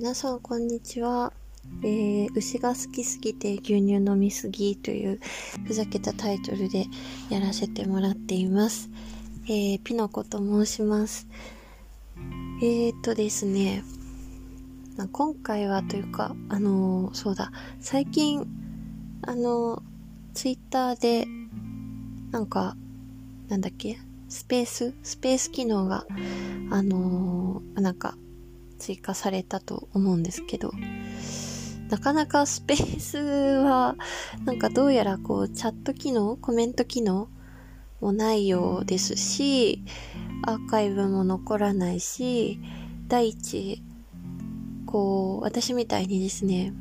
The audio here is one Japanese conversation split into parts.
皆さんこんにちは。えー、牛が好きすぎて牛乳飲みすぎというふざけたタイトルでやらせてもらっています。えー、ピノコと申します。えーとですね、まあ、今回はというか、あのー、そうだ、最近、あのー、ツイッターで、なんか、なんだっけ？スペース？スペース機能が、あの、なんか、追加されたと思うんですけど、なかなかスペースは、なんかどうやらこう、チャット機能、コメント機能もないようですし、アーカイブも残らないし、第一、こう、私みたいにですね、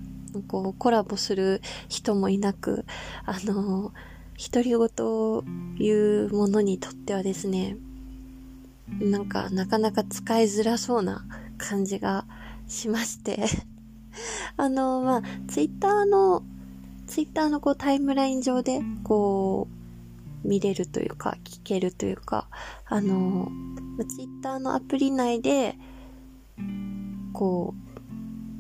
こう、コラボする人もいなく、あの、独り言を言うものにとってはですね、なんか、なかなか使いづらそうな感じがしまして。あの、まあ、ツイッターの、ツイッターのこうタイムライン上で、こう、見れるというか、聞けるというか、あの、ツイッターのアプリ内で、こ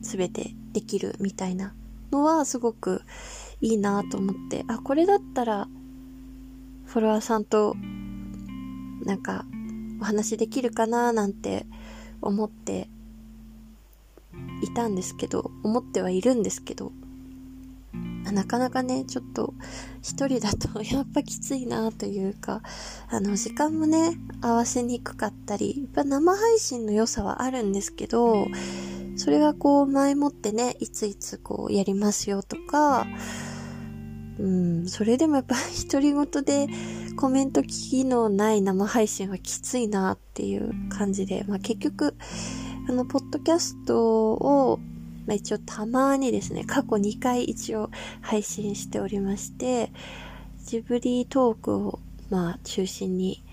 う、すべてできるみたいなのはすごくいいなと思って、あ、これだったら、フォロワーさんと、なんか、お話できるかななんて思っていたんですけど、思ってはいるんですけど、なかなかね、ちょっと一人だと やっぱきついなというか、あの、時間もね、合わせにくかったり、やっぱ生配信の良さはあるんですけど、それがこう前もってね、いついつこうやりますよとか、うん、それでもやっぱ独り言でコメント機能ない生配信はきついなっていう感じで、まあ結局、あの、ポッドキャストを、まあ、一応たまにですね、過去2回一応配信しておりまして、ジブリトークを、まあ、中心に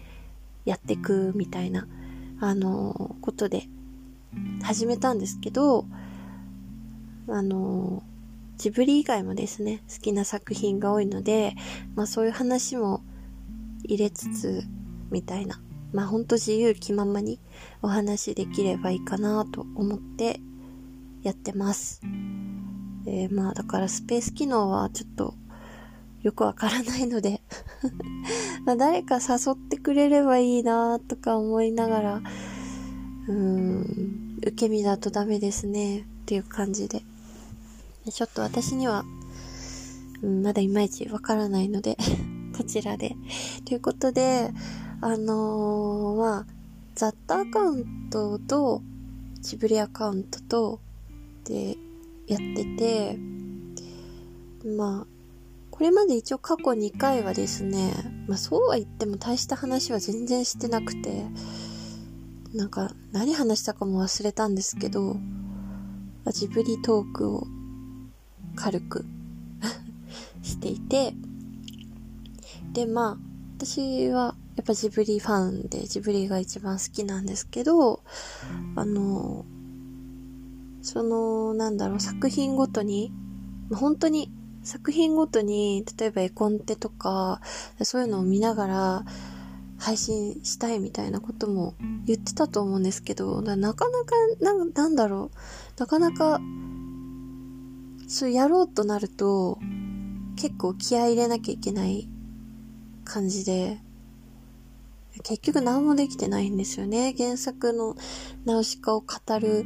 やっていくみたいな、あの、ことで始めたんですけど、あの、ジブリ以外もですね、好きな作品が多いので、まあそういう話も入れつつ、みたいなまあほんと自由気ままにお話できればいいかなと思ってやってます。えー、まあだからスペース機能はちょっとよくわからないので ま誰か誘ってくれればいいなとか思いながら、うーん、受け身だとダメですねっていう感じで。ちょっと私には、まだいまいちわからないのでこちらで。ということで、あのー、まあ、ザッタアカウントと、ジブリアカウントと、で、やってて、まあ、これまで一応過去2回はですね、まあそうは言っても大した話は全然してなくて、なんか何話したかも忘れたんですけど、ジブリトークを軽く していて、でまあ、私はやっぱジブリファンでジブリが一番好きなんですけど、あの、その、なんだろう、作品ごとに、本当に作品ごとに、例えば絵コンテとか、そういうのを見ながら配信したいみたいなことも言ってたと思うんですけど、なかなかな、なんだろう、なかなか、そうやろうとなると、結構気合い入れなきゃいけない感じで、結局何もできてないんですよね。原作のナウシカを語る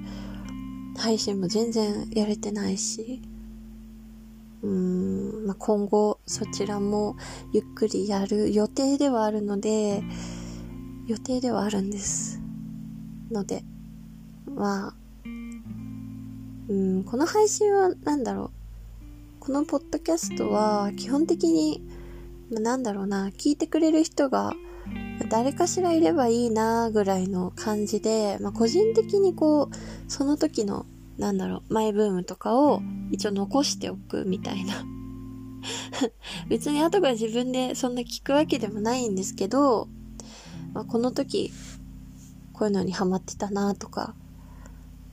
配信も全然やれてないし。うーん、まあ、今後そちらもゆっくりやる予定ではあるので、予定ではあるんです。ので、まあ、うん、この配信は何だろう。このポッドキャストは基本的に、なんだろうな、聞いてくれる人が誰かしらいればいいなぐらいの感じで、まあ、個人的にこう、その時の、なんだろう、マイブームとかを一応残しておくみたいな。別に後から自分でそんな聞くわけでもないんですけど、まあ、この時、こういうのにハマってたなとか、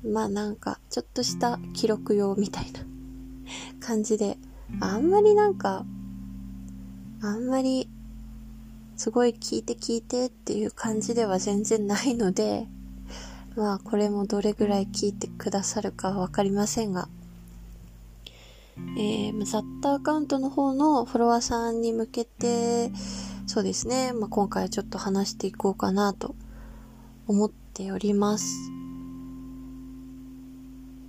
まあなんか、ちょっとした記録用みたいな感じで、あんまりなんか、あんまりすごい聞いて聞いてっていう感じでは全然ないので、まあこれもどれぐらい聞いてくださるかわかりませんが、えー、ザッタアカウントの方のフォロワーさんに向けて、そうですね、まあ、今回はちょっと話していこうかなと思っております。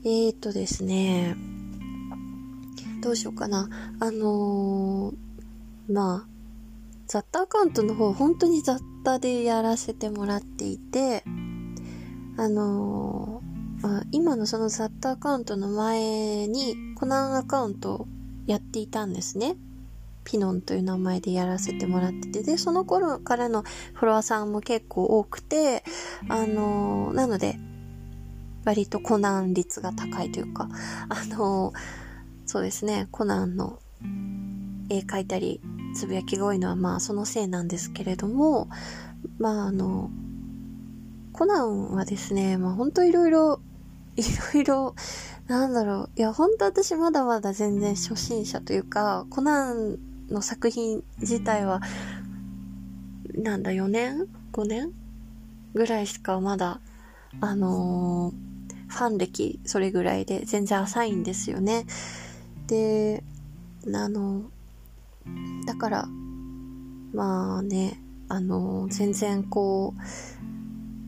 えーとですね、どうしようかな。あのー、まあ、雑多アカウントの方、本当に雑多でやらせてもらっていて、あのー、今のその雑多アカウントの前にコナンアカウントをやっていたんですね。ピノンという名前でやらせてもらってて、で、その頃からのフォロワーさんも結構多くて、あのー、なので、割とコナン率が高いというか、あのー、そうですね、コナンの絵描いたり、つぶやきが多いのはまあそのせいなんですけれども、まああの、コナンはですね、まあ本当いろいろ、いろいろ、なんだろう、いや本当私まだまだ全然初心者というか、コナンの作品自体は、なんだ、4年 ?5 年？ぐらいしかまだ、あのー、ファン歴それぐらいで全然浅いんですよね。で、あの、だから、まあね、あの、全然こ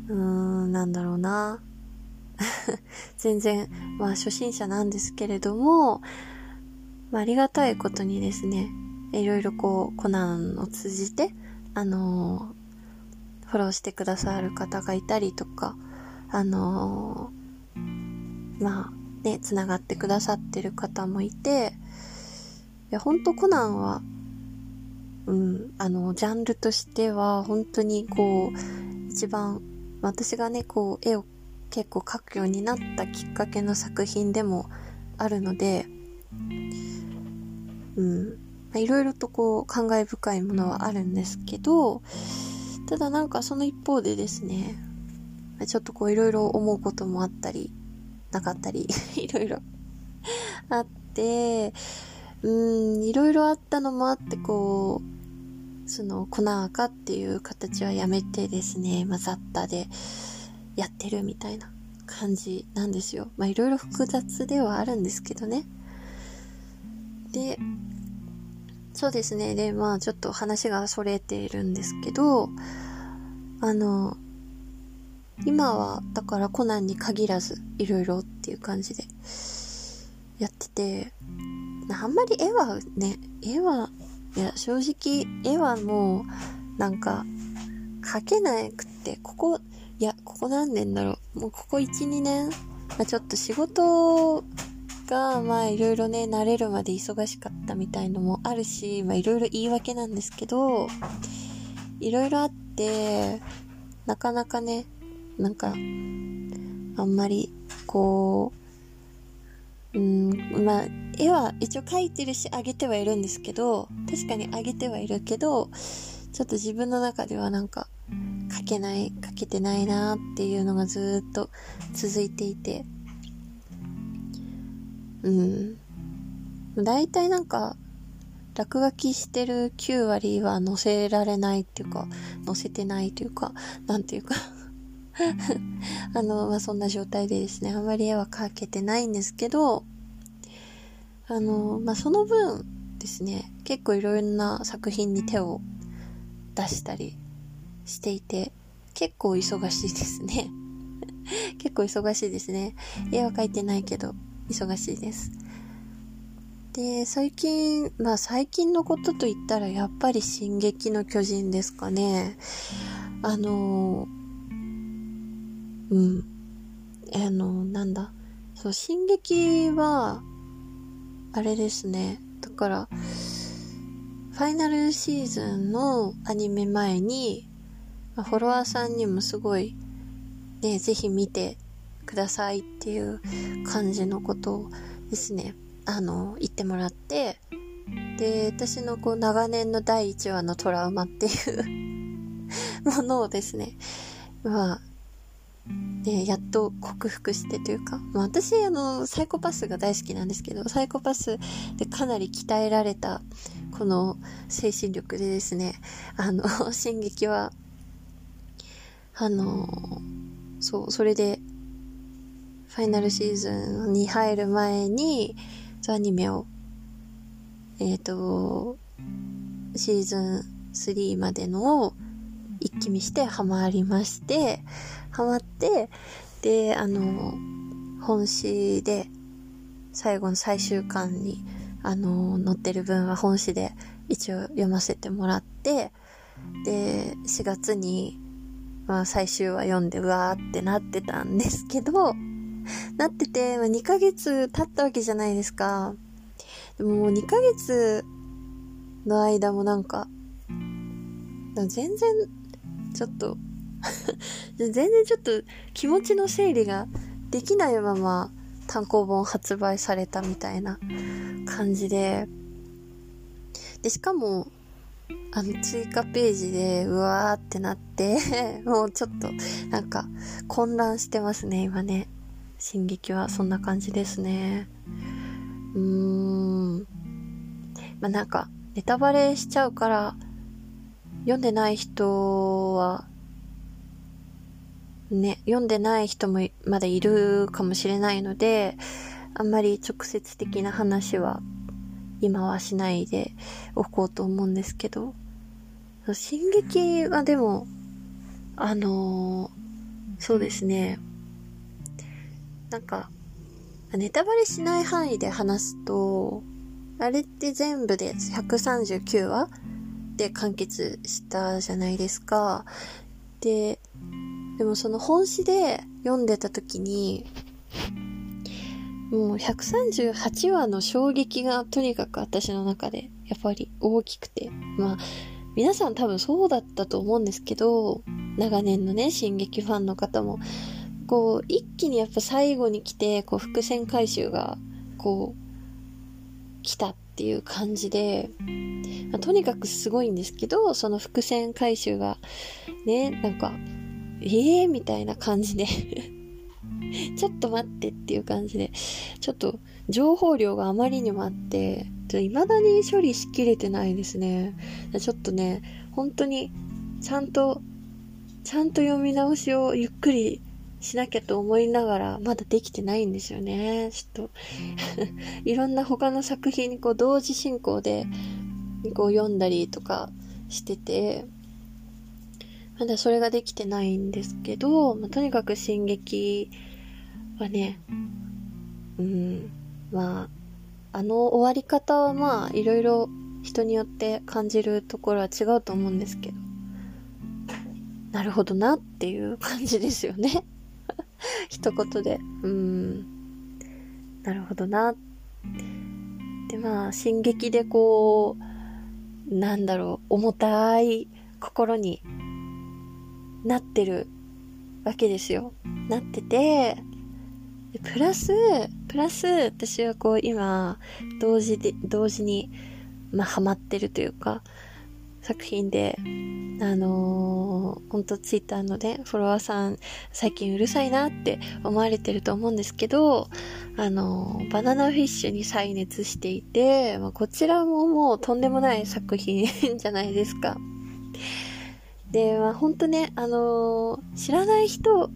う、うーん、なんだろうな。全然、まあ初心者なんですけれども、まあ、ありがたいことにですね、いろいろこう、コナンを通じて、あのフォローしてくださる方がいたりとか、あのまあね、繋がってくださってる方もいて、や、ほんとコナンは、うん、あの、ジャンルとしては、本当にこう、一番、私がね、こう、絵を結構描くようになったきっかけの作品でもあるので、うん、いろいろとこう、感慨深いものはあるんですけど、ただなんかその一方でですね、ちょっとこういろいろ思うこともあったり、なかったり、いろいろあって、うん、いろいろあったのもあって、こう、その、粉赤っていう形はやめてですね、まあ、雑多でやってるみたいな感じなんですよ。まあ、いろいろ複雑ではあるんですけどね。で、そうですね。で、まあ、ちょっと話がそれているんですけど、あの、今は、だからコナンに限らず、いろいろっていう感じで、やってて、あんまり絵はね、絵は、いや、正直、絵はもう、なんか、描けなくて、ここ、いや、ここ何年だろう。もうここ1、2年、まあ、ちょっと仕事が、まあいろいろね、慣れるまで忙しかったみたいのもあるし、まあいろいろ言い訳なんですけど、いろいろあって、なかなかね、なんか、あんまり、こう、うん、まあ、絵は一応描いてるし、あげてはいるんですけど、確かにあげてはいるけど、ちょっと自分の中ではなんか、描けない、描けてないなっていうのがずっと続いていて、うん。大体なんか、落書きしてる9割は載せられないっていうか、載せてないというか、なんていうか あの、まあ、そんな状態でですね、あんまり絵は描けてないんですけど、あの、まあ、その分ですね、結構いろんな作品に手を出したりしていて、結構忙しいですね。結構忙しいですね。絵は描いてないけど、忙しいです。で、最近、まあ最近のことと言ったらやっぱり進撃の巨人ですかね。あのうん。あの、なんだ。そう、進撃は、あれですね。だから、ファイナルシーズンのアニメ前に、フォロワーさんにもすごい、ね、ぜひ見てくださいっていう感じのことをですね、あの、言ってもらって、で、私のこう長年の第1話のトラウマっていう ものをですね、まあ、で、やっと克服してというか、まあ、私、あの、サイコパスが大好きなんですけど、サイコパスでかなり鍛えられた、この精神力でですね、あの、進撃は、あの、そう、それで、ファイナルシーズンに入る前に、アニメを、えっ、ー、と、シーズン3までのを一気見してハマりまして、ハマって、で、あの、本誌で、最後の最終巻に、あの、載ってる分は本誌で一応読ませてもらって、で、4月に、まあ最終話読んでうわーってなってたんですけど、なってて、まあ、2ヶ月経ったわけじゃないですか。でももう2ヶ月の間もなんか、全然、ちょっと 全然ちょっと気持ちの整理ができないまま単行本発売されたみたいな感じで、で、しかも、あの、追加ページで、うわーってなって もうちょっと、なんか、混乱してますね、今ね。進撃はそんな感じですね。うーん。まあ、なんか、ネタバレしちゃうから、読んでない人は、ね、読んでない人もまだいるかもしれないので、あんまり直接的な話は今はしないでおこうと思うんですけど、進撃はでも、あのー、そうですね、なんか、ネタバレしない範囲で話すと、あれって全部で139話で完結したじゃないですか。で、でもその本誌で読んでた時に、もう138話の衝撃がとにかく私の中でやっぱり大きくて、まあ皆さん多分そうだったと思うんですけど、長年のね、進撃ファンの方も、こう、一気にやっぱ最後に来て、こう、伏線回収が、こう、来たっていう感じで、ま、とにかくすごいんですけど、その伏線回収が、ね、なんか、ええー、みたいな感じで。ちょっと待ってっていう感じで、ちょっと情報量があまりにもあって、未だに処理しきれてないですね。ちょっとね、本当に、ちゃんと、ちゃんと読み直しをゆっくりしなきゃと思いながら、まだできてないんですよね。ちょっと いろんな他の作品にこう同時進行で、こう読んだりとかしてて、まだそれができてないんですけど、まあ、とにかく進撃はね、うん、まあ、あの終わり方はまあ、いろいろ人によって感じるところは違うと思うんですけど、なるほどなっていう感じですよね。一言で。うん。なるほどな。で、まあ、進撃でこう、なんだろう、重たい心になってるわけですよ。なってて、プラス、プラス、私はこう今、同時で、同時に、まあ、ハマってるというか、作品で、あのー、ほんとツイッターのね、フォロワーさん、最近うるさいなって思われてると思うんですけど、あのー、バナナフィッシュに再熱していて、まあ、こちらももうとんでもない作品じゃないですか。で、まあ、ほんとね、あのー、知らない人、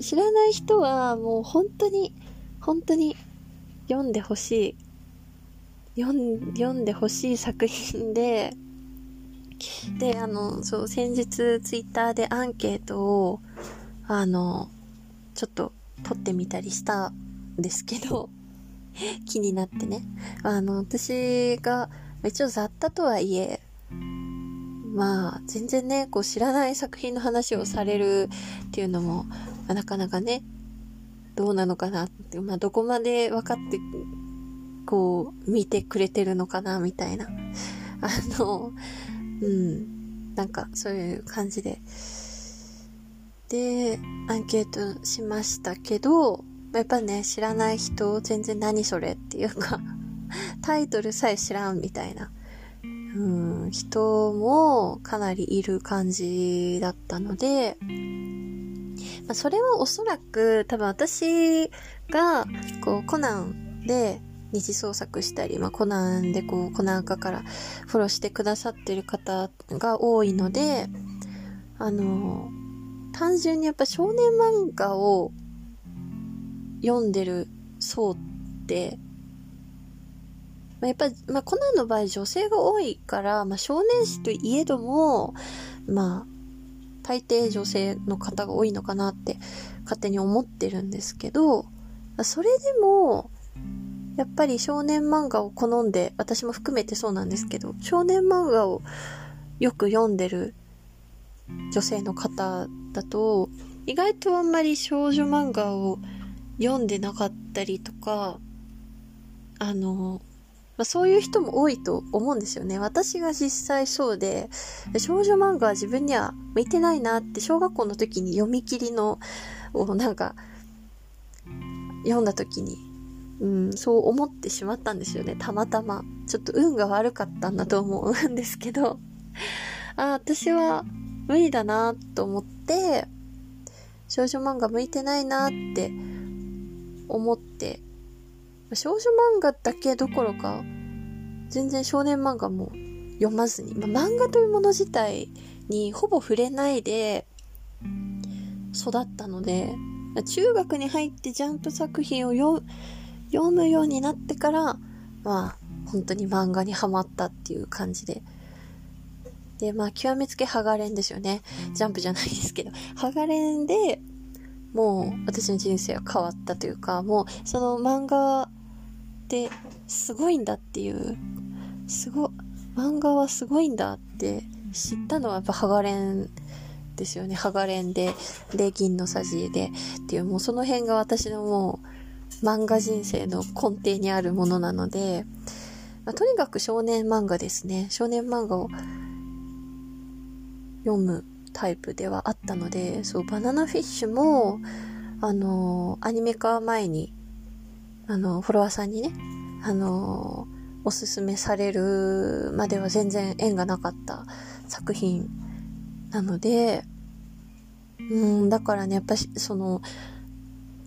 知らない人はもう本当に、本当に読んでほしい。読ん読んでほしい作品で、で、あの、そう、先日ツイッターでアンケートを、あの、ちょっと取ってみたりしたんですけど、気になってね。あの、私が、一応雑多とはいえ、まあ、全然ね、こう知らない作品の話をされるっていうのも、なかなかね、どうなのかなって、まあ、どこまで分かって、こう、見てくれてるのかな、みたいな。あの、うん。なんか、そういう感じで。で、アンケートしましたけど、やっぱね、知らない人、全然何それっていうか タイトルさえ知らんみたいな、うん、人もかなりいる感じだったので、まあ、それはおそらく多分私が、こう、コナンで、二次創作したり、まあ、コナンでこう、コナン化からフォローしてくださってる方が多いので、あの、単純にやっぱ少年漫画を読んでる層って、まあ、やっぱり、まあ、コナンの場合女性が多いから、まあ、少年誌といえども、まあ、大抵女性の方が多いのかなって勝手に思ってるんですけど、それでも、やっぱり少年漫画を好んで、私も含めてそうなんですけど、少年漫画をよく読んでる女性の方だと、意外とあんまり少女漫画を読んでなかったりとか、あの、まあ、そういう人も多いと思うんですよね。私が実際そうで、少女漫画は自分には向いてないなって小学校の時に読み切りのをなんか読んだ時に、うん、そう思ってしまったんですよね。たまたま。ちょっと運が悪かったんだと思うんですけど、あ、私は無理だなと思って、少女漫画向いてないなって思って少女漫画だけどころか、全然少年漫画も読まずに、まあ、漫画というもの自体にほぼ触れないで育ったので、中学に入ってジャンプ作品を読む読むようになってから、まあ、本当に漫画にハマったっていう感じで。で、まあ、極めつけハガレンですよね。ジャンプじゃないですけど、ハガレンで、もう私の人生は変わったというか、もうその漫画ってすごいんだっていう、すご、漫画はすごいんだって知ったのはやっぱハガレンですよね。ハガレンで、で、銀のさじでっていう、もうその辺が私のもう漫画人生の根底にあるものなので、まあ、とにかく少年漫画ですね。少年漫画を読むタイプではあったので、そう、バナナフィッシュも、あのアニメ化前に、あのフォロワーさんにね、あのおすすめされるまでは全然縁がなかった作品なので、うん、だからね、やっぱし、その、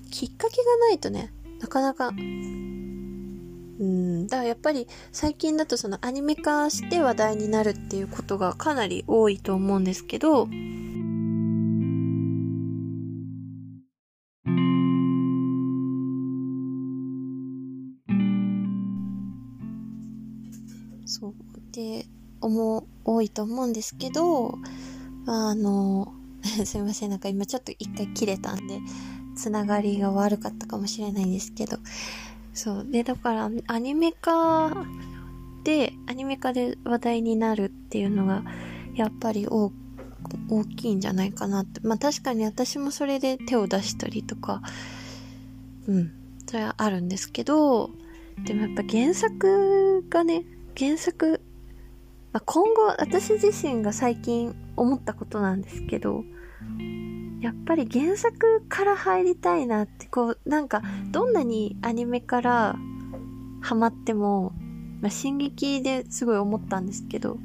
きっかけがないとね、なかなか、うん、だからやっぱり最近だとそのアニメ化して話題になるっていうことがかなり多いと思うんですけど、そう。で、思う、多いと思うんですけど、あの、すいません、なんか今ちょっと一回切れたんで、つながりが悪かったかもしれないんですけど、そう。で、だからアニメ化で、アニメ化で話題になるっていうのが、やっぱり大きいんじゃないかなって。まあ確かに私もそれで手を出したりとか、うん、それはあるんですけど、でもやっぱ原作がね、原作、まあ、今後私自身が最近思ったことなんですけど、やっぱり原作から入りたいなって、こう、なんか、どんなにアニメからハマっても、まあ、進撃ですごい思ったんですけど、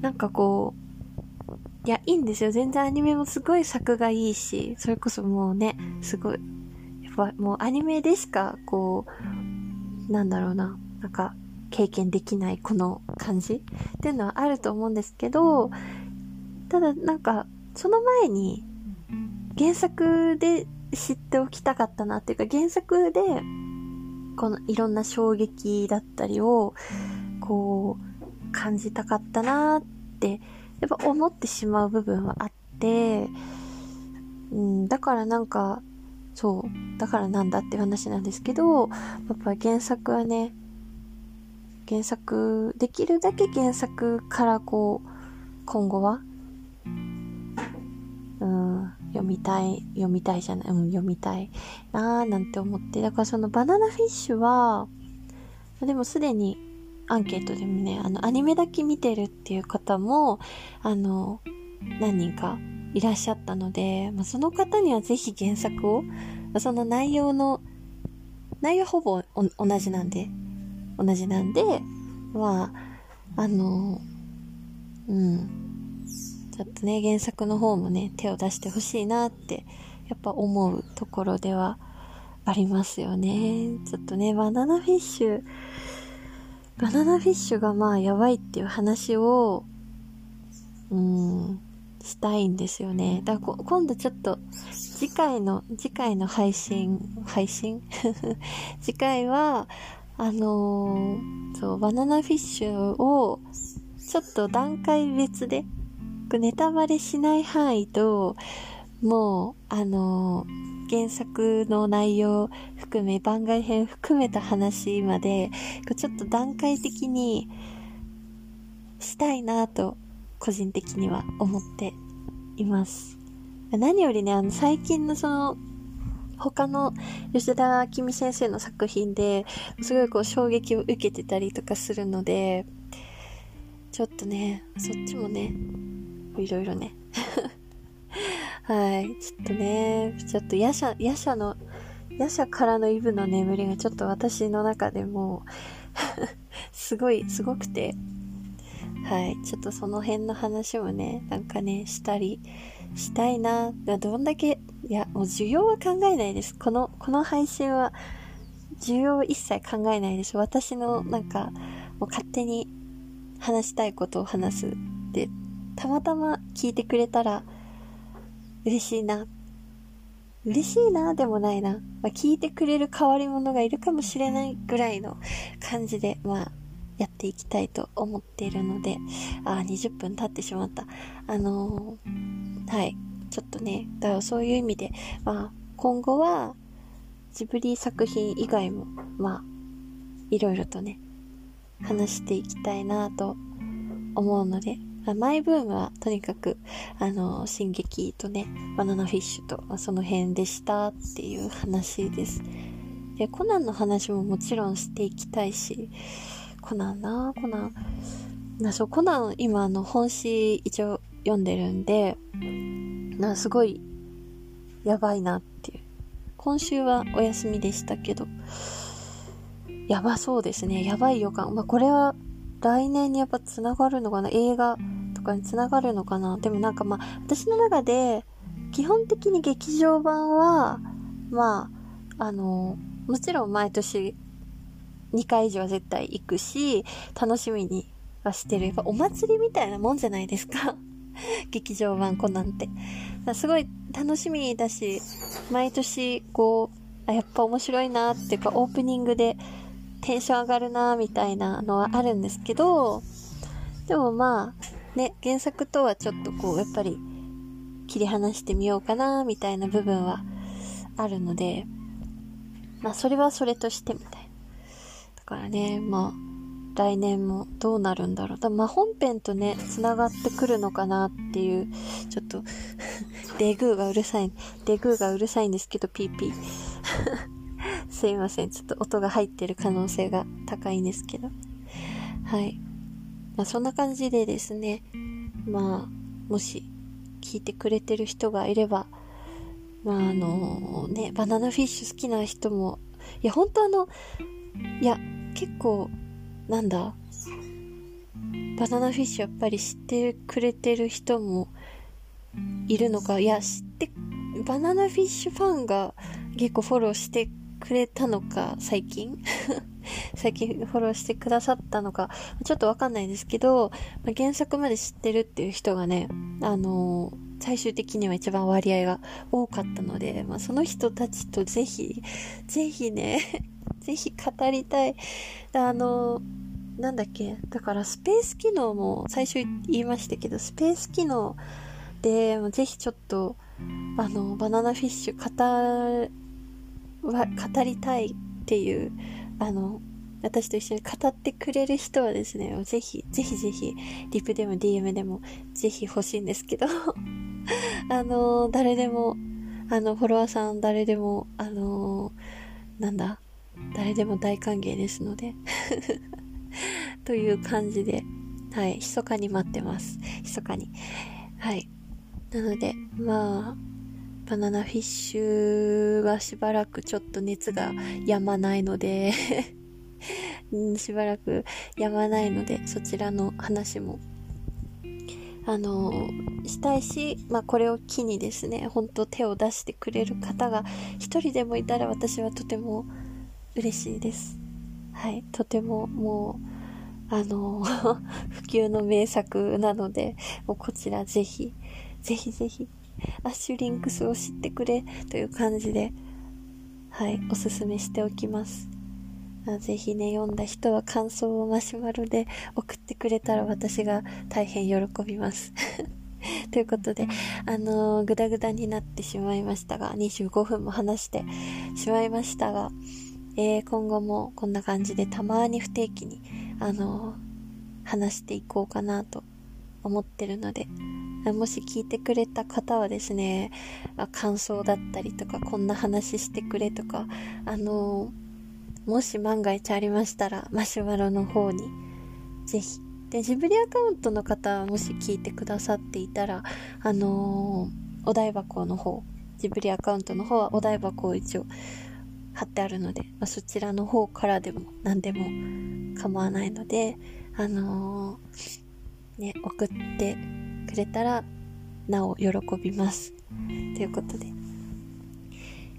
なんかこう、いや、いいんですよ。全然アニメもすごい作がいいし、それこそもうね、すごい、やっぱもうアニメでしか、こう、なんだろうな、なんか、経験できないこの感じっていうのはあると思うんですけど、ただなんか、その前に原作で知っておきたかったなっていうか、原作でこのいろんな衝撃だったりを、こう、感じたかったなって、やっぱ思ってしまう部分はあって、うん、だからなんか、そう、だからなんだって話なんですけど、やっぱ原作はね、原作、できるだけ原作からこう、今後は、みたい、読みたいじゃない、うん、読みたいなーなんて思って、だからそのバナナフィッシュは、でもすでにアンケートでもね、あの、アニメだけ見てるっていう方も、あの、何人かいらっしゃったので、まあ、その方にはぜひ原作を、その内容の、内容ほぼ同じなんで、同じなんで、まあ、あの、うん。ちょっとね、原作の方もね、手を出してほしいなって、やっぱ思うところではありますよね。ちょっとね、バナナフィッシュ、バナナフィッシュがまあやばいっていう話を、うん、したいんですよね。だから今度ちょっと、次回の、次回の配信、配信？次回は、あのー、そう、バナナフィッシュを、ちょっと段階別で、ネタバレしない範囲と、もう、あの、原作の内容含め、番外編含めた話まで、ちょっと段階的にしたいなと、個人的には思っています。何よりね、あの、最近のその、他の吉田明美先生の作品ですごいこう衝撃を受けてたりとかするので、ちょっとね、そっちもね、いろいろね。はい。ちょっとね、ちょっと夜叉、夜叉の、夜叉からのイブの眠りがちょっと私の中でも すごい、すごくて、はい。ちょっとその辺の話もね、なんかね、したりしたいな。どんだけ、いや、もう需要は考えないです。この、この配信は、需要一切考えないです。私の、なんか、もう勝手に話したいことを話す。で、たまたま聞いてくれたら、嬉しいな。嬉しいなでもないな。まあ、聞いてくれる変わり者がいるかもしれないぐらいの感じで、まあ、やっていきたいと思っているので、あ、20分経ってしまった。あのー、はい。ちょっとね、だからそういう意味で、まあ、今後は、ジブリ作品以外も、まあ、いろいろとね、話していきたいなと思うので、マイブームはとにかく、あの、進撃とね、バナナフィッシュと、その辺でしたっていう話です。で、コナンの話ももちろんしていきたいし、コナンなコナン。な、そう、コナン今あの本誌一応読んでるんで、な、すごい、やばいなっていう。今週はお休みでしたけど、やばそうですね。やばい予感。まあ、これは来年にやっぱ繋がるのかな映画とかに繋がるのかなでもなんかまあ、私の中で、基本的に劇場版は、まあ、あの、もちろん毎年2回以上は絶対行くし、楽しみにはしてる。やっぱお祭りみたいなもんじゃないですか。劇場版コナンって。すごい楽しみだし、毎年こう、あ、やっぱ面白いなっていうか、オープニングでテンション上がるなみたいなのはあるんですけど、でもまあ、ね、原作とはちょっとこう、やっぱり切り離してみようかなみたいな部分はあるので、まあそれはそれとしてみたいな。だからね、まあ、来年もどうなるんだろう。だまあ、本編とね、繋がってくるのかなっていう、ちょっと デグーがうるさい、デグーがうるさいんですけど、ピーピー。すいません。ちょっと音が入ってる可能性が高いんですけど。はい。まあ、そんな感じでですね、まあ、もし、聞いてくれてる人がいれば、まあ、あの、ね、バナナフィッシュ好きな人も、いや、本当あの、いや、結構、なんだ、バナナフィッシュやっぱり知ってくれてる人もいるのか、いや、知って、バナナフィッシュファンが結構フォローしてくれたのか、最近？最近フォローしてくださったのか、ちょっとわかんないですけど、原作まで知ってるっていう人がね、あのー、最終的には一番割合が多かったので、まあ、その人たちとぜひ、ぜひね ぜひ語りたい。あの、なんだっけ、だからスペース機能も最初言いましたけど、スペース機能で、ぜひちょっと、あの、バナナフィッシュ語、は、語りたいっていう、あの、私と一緒に語ってくれる人はですね、ぜひ、ぜひぜひ、リプでも DM でも、ぜひ欲しいんですけど あの、誰でも、あの、フォロワーさん誰でも、あの、なんだ、誰でも大歓迎ですので という感じで、はい、密かに待ってます。密かに。はい。なので、まあ、バナナフィッシュはしばらくちょっと熱が止まないので しばらく止まないので、そちらの話も、あのしたいし、まあ、これを機にですね、ほんと手を出してくれる方が一人でもいたら私はとても嬉しいです。はい、とてももう、あの、普及の名作なので、もうこちらぜひ、ぜひぜひ、アッシュリンクスを知ってくれという感じで、はい、おすすめしておきます。ぜひね、読んだ人は感想をマシュマロで送ってくれたら私が大変喜びます。ということで、あのー、ぐだぐだになってしまいましたが、25分も話してしまいましたが、えー、今後もこんな感じでたまに不定期に、あのー、話していこうかなと思ってるので、もし聞いてくれた方はですね、感想だったりとか、こんな話してくれとか、あのもし万が一ありましたら、マシュマロの方に、ぜひ。で、ジブリアカウントの方、もし聞いてくださっていたら、あの、お台箱の方、ジブリアカウントの方はお台箱を一応貼ってあるので、まあ、そちらの方からでも何でも構わないので、あのー、ね、送ってくれたら、なお喜びます。ということで、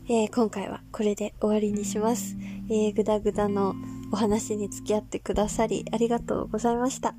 えー、今回はこれで終わりにします。えー、ぐだぐだのお話に付き合ってくださりありがとうございました。